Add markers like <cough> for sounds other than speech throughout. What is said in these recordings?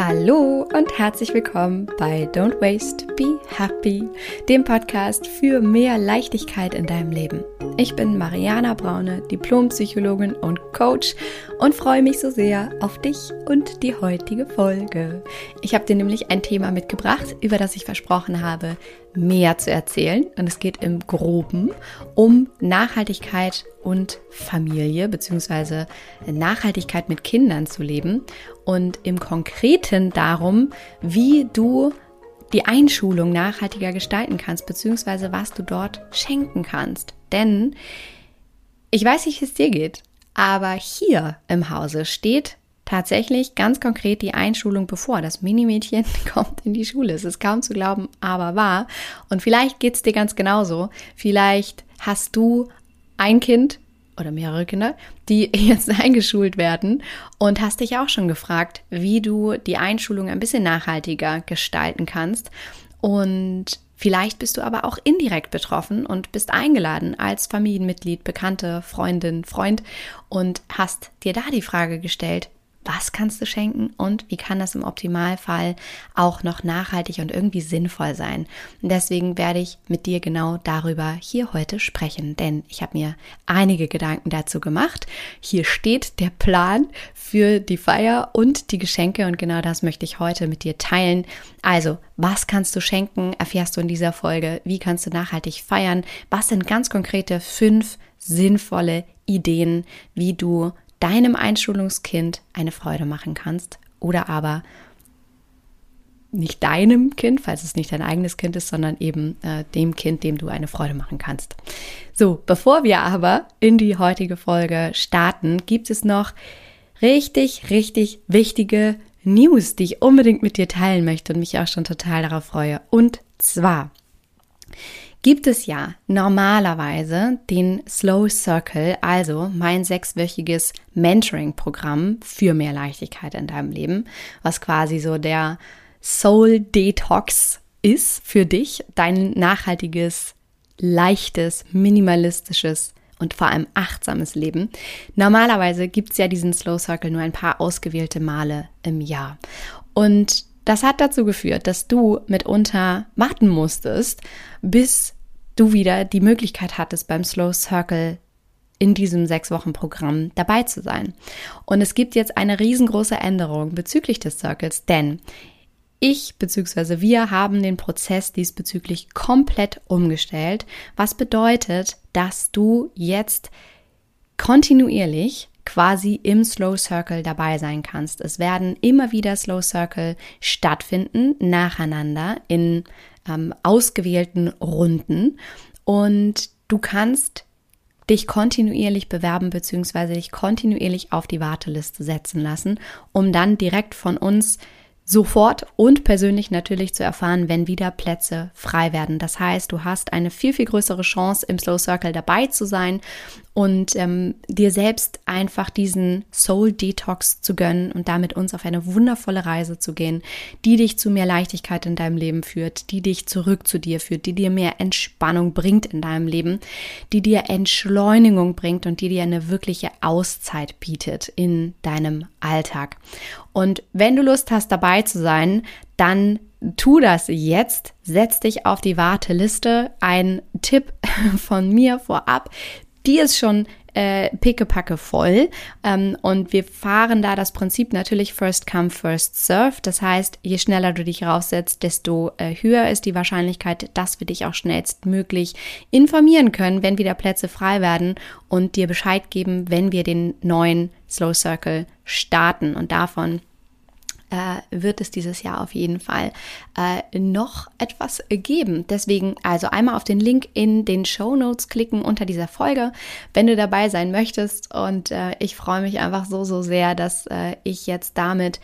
Hallo und herzlich willkommen bei Don't Waste, Be Happy, dem Podcast für mehr Leichtigkeit in deinem Leben. Ich bin Mariana Braune, Diplompsychologin und Coach und freue mich so sehr auf dich und die heutige Folge. Ich habe dir nämlich ein Thema mitgebracht, über das ich versprochen habe, mehr zu erzählen. Und es geht im Groben um Nachhaltigkeit und Familie, beziehungsweise Nachhaltigkeit mit Kindern zu leben. Und im Konkreten darum, wie du die Einschulung nachhaltiger gestalten kannst, beziehungsweise was du dort schenken kannst. Denn ich weiß nicht, wie es dir geht, aber hier im Hause steht tatsächlich ganz konkret die Einschulung bevor. Das Minimädchen <laughs> kommt in die Schule. Es ist kaum zu glauben, aber wahr. Und vielleicht geht es dir ganz genauso. Vielleicht hast du ein Kind oder mehrere Kinder, die <laughs> jetzt eingeschult werden und hast dich auch schon gefragt, wie du die Einschulung ein bisschen nachhaltiger gestalten kannst. Und Vielleicht bist du aber auch indirekt betroffen und bist eingeladen als Familienmitglied, Bekannte, Freundin, Freund und hast dir da die Frage gestellt, was kannst du schenken und wie kann das im Optimalfall auch noch nachhaltig und irgendwie sinnvoll sein. Und deswegen werde ich mit dir genau darüber hier heute sprechen, denn ich habe mir einige Gedanken dazu gemacht. Hier steht der Plan für die Feier und die Geschenke und genau das möchte ich heute mit dir teilen. Also, was kannst du schenken, erfährst du in dieser Folge, wie kannst du nachhaltig feiern, was sind ganz konkrete fünf sinnvolle Ideen, wie du deinem Einschulungskind eine Freude machen kannst oder aber nicht deinem Kind, falls es nicht dein eigenes Kind ist, sondern eben äh, dem Kind, dem du eine Freude machen kannst. So, bevor wir aber in die heutige Folge starten, gibt es noch richtig, richtig wichtige News, die ich unbedingt mit dir teilen möchte und mich auch schon total darauf freue. Und zwar gibt es ja normalerweise den Slow Circle, also mein sechswöchiges Mentoring-Programm für mehr Leichtigkeit in deinem Leben, was quasi so der Soul Detox ist für dich, dein nachhaltiges, leichtes, minimalistisches und vor allem achtsames Leben. Normalerweise gibt es ja diesen Slow Circle nur ein paar ausgewählte Male im Jahr. Und das hat dazu geführt, dass du mitunter warten musstest, bis du wieder die Möglichkeit hattest, beim Slow Circle in diesem sechs Wochen Programm dabei zu sein. Und es gibt jetzt eine riesengroße Änderung bezüglich des Circles, denn ich bzw. wir haben den Prozess diesbezüglich komplett umgestellt, was bedeutet, dass du jetzt kontinuierlich quasi im Slow Circle dabei sein kannst. Es werden immer wieder Slow Circle stattfinden, nacheinander in ähm, ausgewählten Runden und du kannst dich kontinuierlich bewerben bzw. dich kontinuierlich auf die Warteliste setzen lassen, um dann direkt von uns sofort und persönlich natürlich zu erfahren, wenn wieder Plätze frei werden. Das heißt, du hast eine viel, viel größere Chance, im Slow Circle dabei zu sein und ähm, dir selbst einfach diesen Soul Detox zu gönnen und damit uns auf eine wundervolle Reise zu gehen, die dich zu mehr Leichtigkeit in deinem Leben führt, die dich zurück zu dir führt, die dir mehr Entspannung bringt in deinem Leben, die dir Entschleunigung bringt und die dir eine wirkliche Auszeit bietet in deinem Alltag. Und wenn du Lust hast, dabei zu sein, dann tu das jetzt, setz dich auf die Warteliste. Ein Tipp <laughs> von mir vorab, die ist schon äh, pickepacke voll. Ähm, und wir fahren da das Prinzip natürlich First Come, First Serve. Das heißt, je schneller du dich raussetzt, desto äh, höher ist die Wahrscheinlichkeit, dass wir dich auch schnellstmöglich informieren können, wenn wieder Plätze frei werden und dir Bescheid geben, wenn wir den neuen Slow Circle starten. Und davon äh, wird es dieses Jahr auf jeden Fall äh, noch etwas geben. Deswegen also einmal auf den Link in den Show Notes klicken unter dieser Folge, wenn du dabei sein möchtest. Und äh, ich freue mich einfach so, so sehr, dass äh, ich jetzt damit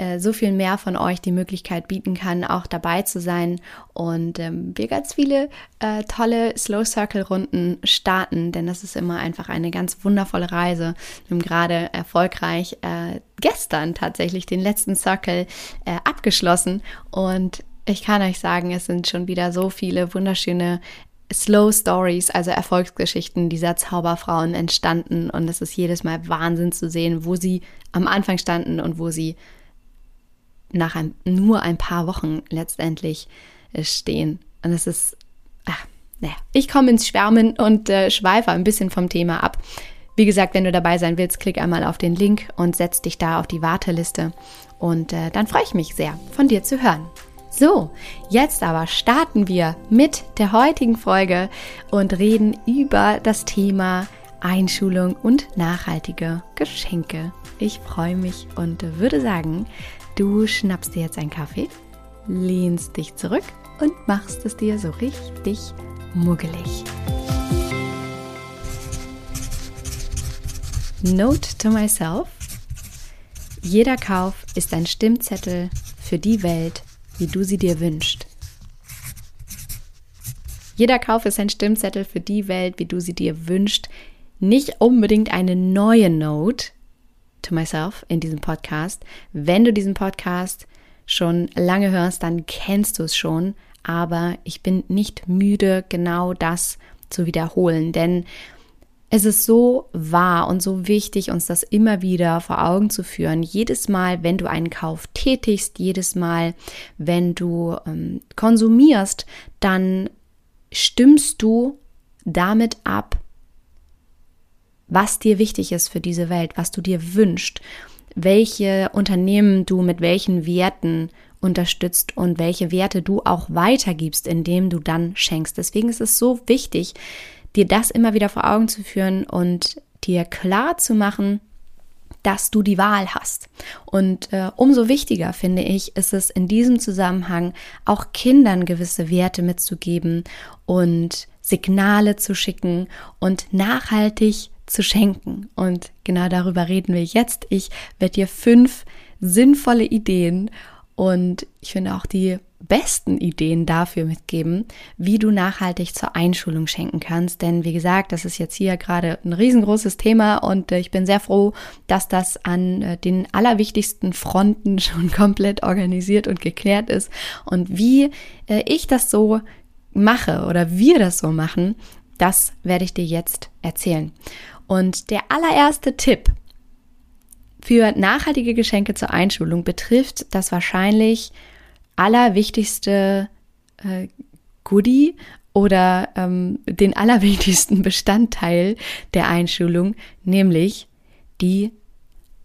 äh, so viel mehr von euch die Möglichkeit bieten kann, auch dabei zu sein. Und ähm, wir ganz viele äh, tolle Slow Circle Runden starten, denn das ist immer einfach eine ganz wundervolle Reise. Wir haben gerade erfolgreich äh, gestern tatsächlich den letzten Circle äh, abgeschlossen. Und ich kann euch sagen, es sind schon wieder so viele wunderschöne Slow Stories, also Erfolgsgeschichten dieser Zauberfrauen entstanden. Und es ist jedes Mal Wahnsinn zu sehen, wo sie am Anfang standen und wo sie nach ein, nur ein paar Wochen letztendlich äh, stehen. Und es ist, ach, naja, ich komme ins Schwärmen und äh, schweife ein bisschen vom Thema ab. Wie gesagt, wenn du dabei sein willst, klick einmal auf den Link und setz dich da auf die Warteliste. Und äh, dann freue ich mich sehr, von dir zu hören. So, jetzt aber starten wir mit der heutigen Folge und reden über das Thema Einschulung und nachhaltige Geschenke. Ich freue mich und würde sagen, du schnappst dir jetzt einen Kaffee, lehnst dich zurück und machst es dir so richtig muggelig. Note to myself. Jeder Kauf ist ein Stimmzettel für die Welt, wie du sie dir wünschst. Jeder Kauf ist ein Stimmzettel für die Welt, wie du sie dir wünschst, nicht unbedingt eine neue Note to myself in diesem Podcast. Wenn du diesen Podcast schon lange hörst, dann kennst du es schon, aber ich bin nicht müde, genau das zu wiederholen, denn es ist so wahr und so wichtig, uns das immer wieder vor Augen zu führen. Jedes Mal, wenn du einen Kauf tätigst, jedes Mal, wenn du ähm, konsumierst, dann stimmst du damit ab, was dir wichtig ist für diese Welt, was du dir wünschst, welche Unternehmen du mit welchen Werten unterstützt und welche Werte du auch weitergibst, indem du dann schenkst. Deswegen ist es so wichtig, dir das immer wieder vor Augen zu führen und dir klar zu machen, dass du die Wahl hast. Und äh, umso wichtiger finde ich, ist es in diesem Zusammenhang auch Kindern gewisse Werte mitzugeben und Signale zu schicken und nachhaltig zu schenken. Und genau darüber reden wir jetzt. Ich werde dir fünf sinnvolle Ideen und ich finde auch die besten Ideen dafür mitgeben, wie du nachhaltig zur Einschulung schenken kannst. Denn wie gesagt, das ist jetzt hier gerade ein riesengroßes Thema und äh, ich bin sehr froh, dass das an äh, den allerwichtigsten Fronten <laughs> schon komplett organisiert und geklärt ist. Und wie äh, ich das so mache oder wir das so machen, das werde ich dir jetzt erzählen. Und der allererste Tipp für nachhaltige Geschenke zur Einschulung betrifft das wahrscheinlich allerwichtigste äh, Goodie oder ähm, den allerwichtigsten <laughs> Bestandteil der Einschulung, nämlich die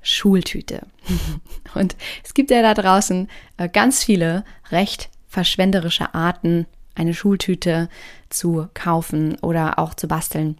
Schultüte. <laughs> Und es gibt ja da draußen äh, ganz viele recht verschwenderische Arten, eine Schultüte zu kaufen oder auch zu basteln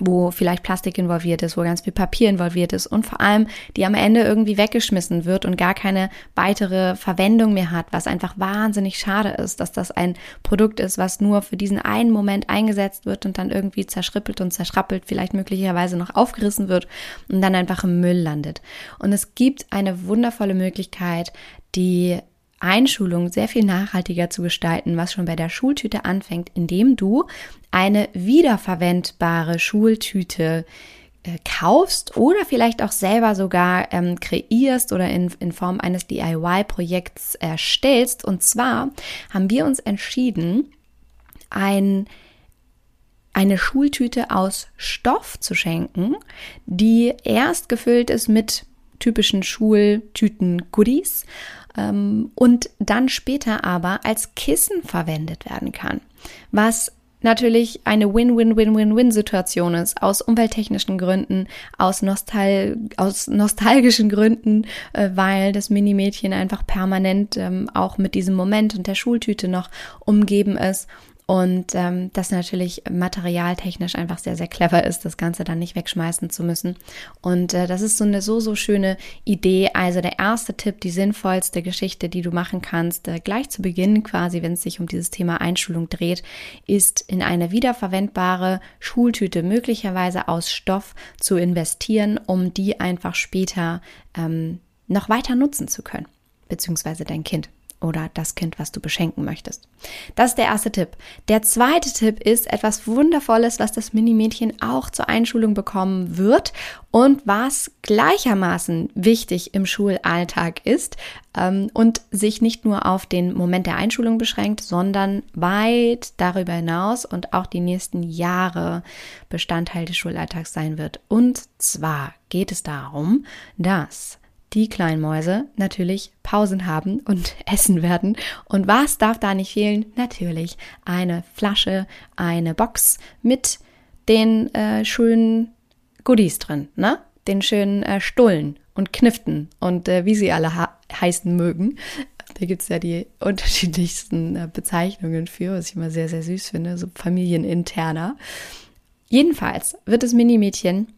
wo vielleicht Plastik involviert ist, wo ganz viel Papier involviert ist und vor allem die am Ende irgendwie weggeschmissen wird und gar keine weitere Verwendung mehr hat, was einfach wahnsinnig schade ist, dass das ein Produkt ist, was nur für diesen einen Moment eingesetzt wird und dann irgendwie zerschrippelt und zerschrappelt, vielleicht möglicherweise noch aufgerissen wird und dann einfach im Müll landet. Und es gibt eine wundervolle Möglichkeit, die Einschulung sehr viel nachhaltiger zu gestalten, was schon bei der Schultüte anfängt, indem du eine wiederverwendbare Schultüte äh, kaufst oder vielleicht auch selber sogar ähm, kreierst oder in, in Form eines DIY-Projekts erstellst. Und zwar haben wir uns entschieden, ein eine Schultüte aus Stoff zu schenken, die erst gefüllt ist mit typischen Schultüten-Goodies ähm, und dann später aber als Kissen verwendet werden kann, was natürlich eine Win-Win-Win-Win-Win-Situation ist, aus umwelttechnischen Gründen, aus, Nostal aus nostalgischen Gründen, äh, weil das Minimädchen einfach permanent ähm, auch mit diesem Moment und der Schultüte noch umgeben ist und ähm, das natürlich materialtechnisch einfach sehr, sehr clever ist, das Ganze dann nicht wegschmeißen zu müssen. Und äh, das ist so eine so, so schöne Idee. Also der erste Tipp, die sinnvollste Geschichte, die du machen kannst, äh, gleich zu Beginn quasi, wenn es sich um dieses Thema Einschulung dreht, ist in eine wiederverwendbare Schultüte, möglicherweise aus Stoff, zu investieren, um die einfach später ähm, noch weiter nutzen zu können, beziehungsweise dein Kind oder das Kind, was du beschenken möchtest. Das ist der erste Tipp. Der zweite Tipp ist etwas Wundervolles, was das Minimädchen auch zur Einschulung bekommen wird und was gleichermaßen wichtig im Schulalltag ist ähm, und sich nicht nur auf den Moment der Einschulung beschränkt, sondern weit darüber hinaus und auch die nächsten Jahre Bestandteil des Schulalltags sein wird. Und zwar geht es darum, dass die Kleinmäuse natürlich Pausen haben und <laughs> essen werden. Und was darf da nicht fehlen? Natürlich eine Flasche, eine Box mit den äh, schönen Goodies drin, ne? Den schönen äh, Stullen und Kniften und äh, wie sie alle heißen mögen. Da gibt es ja die <laughs> unterschiedlichsten äh, Bezeichnungen für, was ich immer sehr, sehr süß finde, so familieninterner. Jedenfalls wird das Minimädchen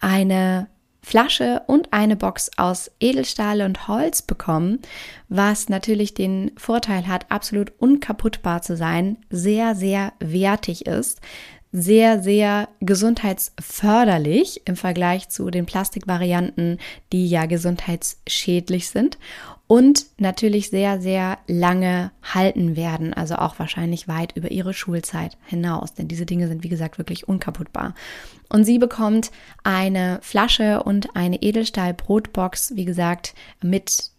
eine Flasche und eine Box aus Edelstahl und Holz bekommen, was natürlich den Vorteil hat, absolut unkaputtbar zu sein, sehr, sehr wertig ist, sehr, sehr gesundheitsförderlich im Vergleich zu den Plastikvarianten, die ja gesundheitsschädlich sind und natürlich sehr, sehr lange halten werden, also auch wahrscheinlich weit über ihre Schulzeit hinaus, denn diese Dinge sind, wie gesagt, wirklich unkaputtbar. Und sie bekommt eine Flasche und eine Edelstahl-Brotbox, wie gesagt, mit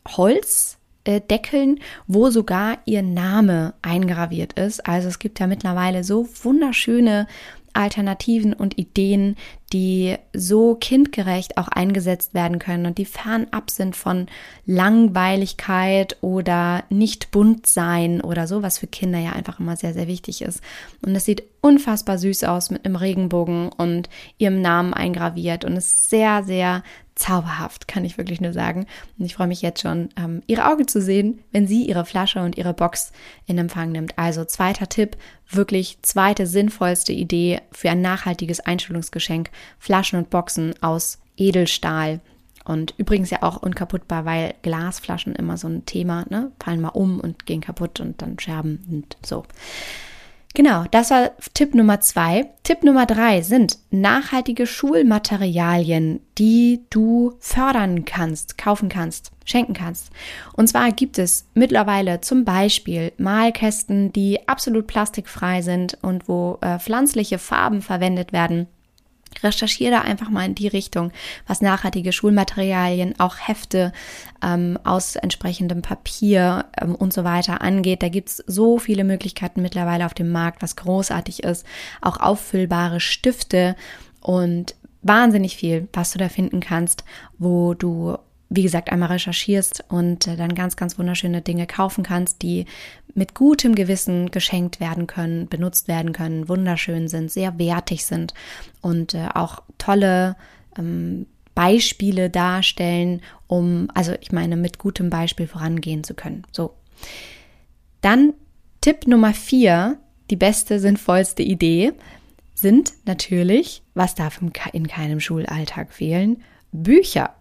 Holzdeckeln, wo sogar ihr Name eingraviert ist. Also es gibt ja mittlerweile so wunderschöne Alternativen und Ideen, die so kindgerecht auch eingesetzt werden können und die fernab sind von Langweiligkeit oder nicht bunt sein oder so, was für Kinder ja einfach immer sehr, sehr wichtig ist. Und es sieht unfassbar süß aus mit einem Regenbogen und ihrem Namen eingraviert und ist sehr, sehr zauberhaft, kann ich wirklich nur sagen. Und ich freue mich jetzt schon, ähm, ihre Augen zu sehen, wenn sie ihre Flasche und ihre Box in Empfang nimmt. Also zweiter Tipp, wirklich zweite sinnvollste Idee für ein nachhaltiges Einstellungsgeschenk. Flaschen und Boxen aus Edelstahl. Und übrigens ja auch unkaputtbar, weil Glasflaschen immer so ein Thema, ne? Fallen mal um und gehen kaputt und dann Scherben und so. Genau, das war Tipp Nummer zwei. Tipp Nummer drei sind nachhaltige Schulmaterialien, die du fördern kannst, kaufen kannst, schenken kannst. Und zwar gibt es mittlerweile zum Beispiel Malkästen, die absolut plastikfrei sind und wo äh, pflanzliche Farben verwendet werden recherchiere da einfach mal in die Richtung, was nachhaltige Schulmaterialien, auch Hefte ähm, aus entsprechendem Papier ähm, und so weiter angeht. Da gibt's so viele Möglichkeiten mittlerweile auf dem Markt, was großartig ist. Auch auffüllbare Stifte und wahnsinnig viel, was du da finden kannst, wo du wie gesagt, einmal recherchierst und äh, dann ganz, ganz wunderschöne Dinge kaufen kannst, die mit gutem Gewissen geschenkt werden können, benutzt werden können, wunderschön sind, sehr wertig sind und äh, auch tolle ähm, Beispiele darstellen, um, also ich meine, mit gutem Beispiel vorangehen zu können. So. Dann Tipp Nummer vier, die beste, sinnvollste Idee, sind natürlich, was darf in keinem Schulalltag fehlen, Bücher.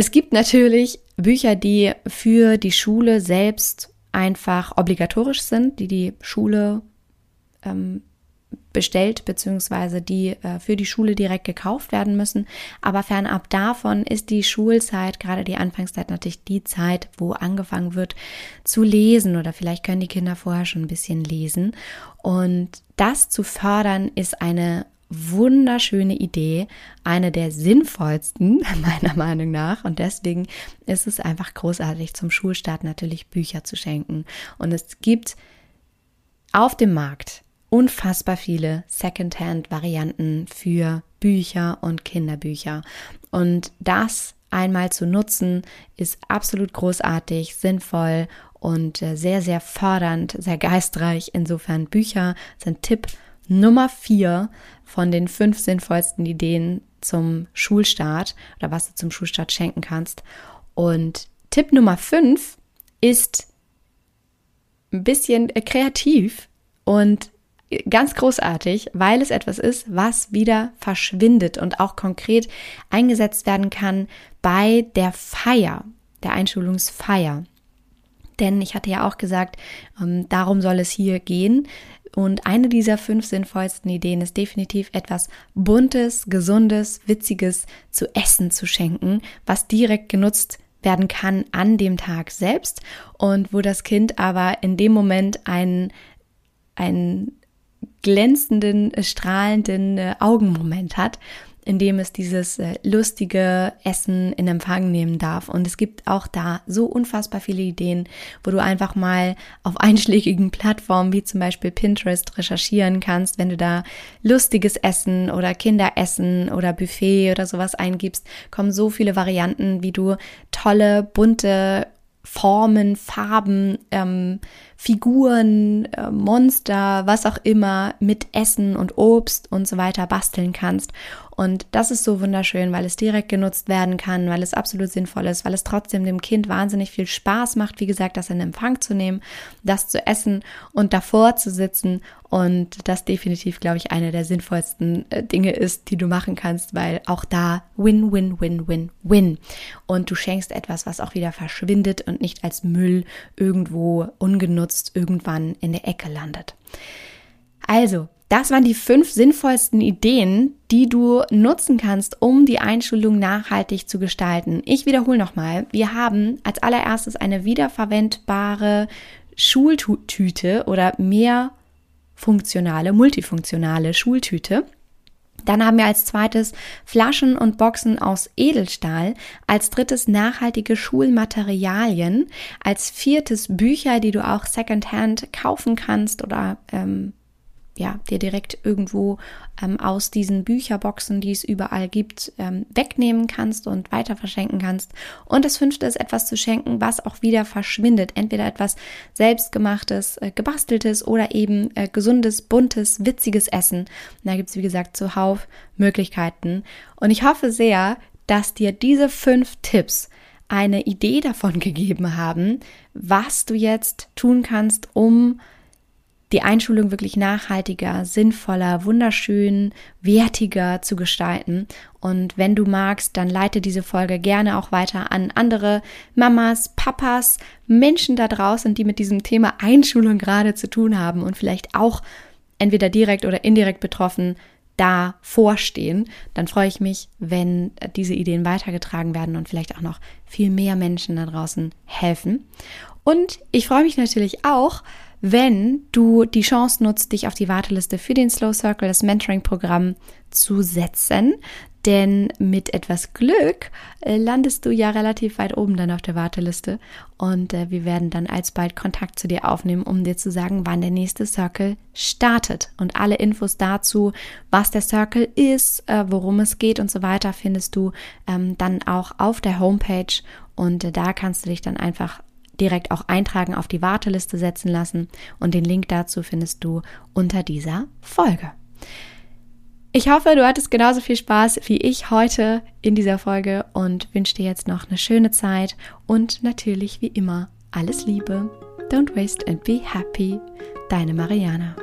Es gibt natürlich Bücher, die für die Schule selbst einfach obligatorisch sind, die die Schule ähm, bestellt, beziehungsweise die äh, für die Schule direkt gekauft werden müssen. Aber fernab davon ist die Schulzeit, gerade die Anfangszeit natürlich die Zeit, wo angefangen wird zu lesen oder vielleicht können die Kinder vorher schon ein bisschen lesen. Und das zu fördern ist eine wunderschöne Idee, eine der sinnvollsten <laughs> meiner Meinung nach. Und deswegen ist es einfach großartig, zum Schulstart natürlich Bücher zu schenken. Und es gibt auf dem Markt unfassbar viele Secondhand-Varianten für Bücher und Kinderbücher. Und das einmal zu nutzen, ist absolut großartig, sinnvoll und äh, sehr, sehr fördernd, sehr geistreich. Insofern Bücher sind Tipp Nummer vier von den fünf sinnvollsten Ideen zum Schulstart oder was du zum Schulstart schenken kannst. Und Tipp Nummer fünf ist ein bisschen kreativ und ganz großartig, weil es etwas ist, was wieder verschwindet und auch konkret eingesetzt werden kann bei der Feier, der Einschulungsfeier. Denn ich hatte ja auch gesagt, ähm, darum soll es hier gehen. Und eine dieser fünf sinnvollsten Ideen ist definitiv etwas Buntes, Gesundes, Witziges zu essen zu schenken, was direkt genutzt werden kann an dem Tag selbst und wo das Kind aber in dem Moment einen, einen glänzenden, strahlenden äh, Augenmoment hat in dem es dieses äh, lustige Essen in Empfang nehmen darf. Und es gibt auch da so unfassbar viele Ideen, wo du einfach mal auf <laughs> einschlägigen Plattformen wie zum Beispiel Pinterest recherchieren kannst, wenn du da lustiges Essen oder Kinderessen oder Buffet oder sowas eingibst, kommen so viele Varianten, wie du tolle, bunte Formen, Farben, ähm, Figuren, äh, Monster, was auch immer mit Essen und Obst und so weiter basteln kannst. Und das ist so wunderschön, weil es direkt genutzt werden kann, weil es absolut sinnvoll ist, weil es trotzdem dem Kind wahnsinnig viel Spaß macht, wie gesagt, das in Empfang zu nehmen, das zu essen und davor zu sitzen. Und das definitiv, glaube ich, eine der sinnvollsten äh, Dinge ist, die du machen kannst, weil auch da win, win, win, win, win. Und du schenkst etwas, was auch wieder verschwindet und nicht als Müll irgendwo ungenutzt irgendwann in der Ecke landet. Also, das waren die fünf sinnvollsten Ideen, die du nutzen kannst, um die Einschulung nachhaltig zu gestalten. Ich wiederhole nochmal, wir haben als allererstes eine wiederverwendbare Schultüte oder mehr funktionale, multifunktionale Schultüte. Dann haben wir als zweites Flaschen und Boxen aus Edelstahl, als drittes nachhaltige Schulmaterialien, als viertes Bücher, die du auch secondhand kaufen kannst oder ähm, ja, dir direkt irgendwo ähm, aus diesen Bücherboxen, die es überall gibt, ähm, wegnehmen kannst und weiter verschenken kannst. Und das fünfte ist etwas zu schenken, was auch wieder verschwindet. Entweder etwas selbstgemachtes, äh, gebasteltes oder eben äh, gesundes, buntes, witziges Essen. Und da gibt es, wie gesagt, zuhauf Möglichkeiten. Und ich hoffe sehr, dass dir diese fünf Tipps eine Idee davon <laughs> gegeben haben, was du jetzt tun kannst, um die Einschulung wirklich nachhaltiger, sinnvoller, wunderschön, wertiger zu gestalten. Und wenn du magst, dann leite diese Folge gerne auch weiter an andere Mamas, Papas, Menschen da draußen, die mit diesem Thema Einschulung gerade zu tun haben und vielleicht auch entweder direkt oder indirekt betroffen da vorstehen, dann freue ich mich, wenn diese Ideen weitergetragen werden und vielleicht auch noch viel mehr Menschen da draußen helfen. Und ich freue mich natürlich auch, wenn du die Chance nutzt, dich auf die Warteliste für den Slow Circle, das Mentoring-Programm zu setzen. Denn mit etwas Glück äh, landest du ja relativ weit oben dann auf der Warteliste und äh, wir werden dann alsbald Kontakt zu dir aufnehmen, um dir zu sagen, wann der nächste Circle startet. Und alle Infos dazu, was der Circle ist, äh, worum es geht und so weiter, findest du ähm, dann auch auf der Homepage und da kannst du dich dann einfach direkt auch eintragen, auf die Warteliste setzen lassen und den Link dazu findest du unter dieser Folge. Ich hoffe, du hattest genauso viel Spaß wie ich heute in dieser Folge und wünsche dir jetzt noch eine schöne Zeit und natürlich wie immer alles Liebe. Don't waste and be happy. Deine Mariana.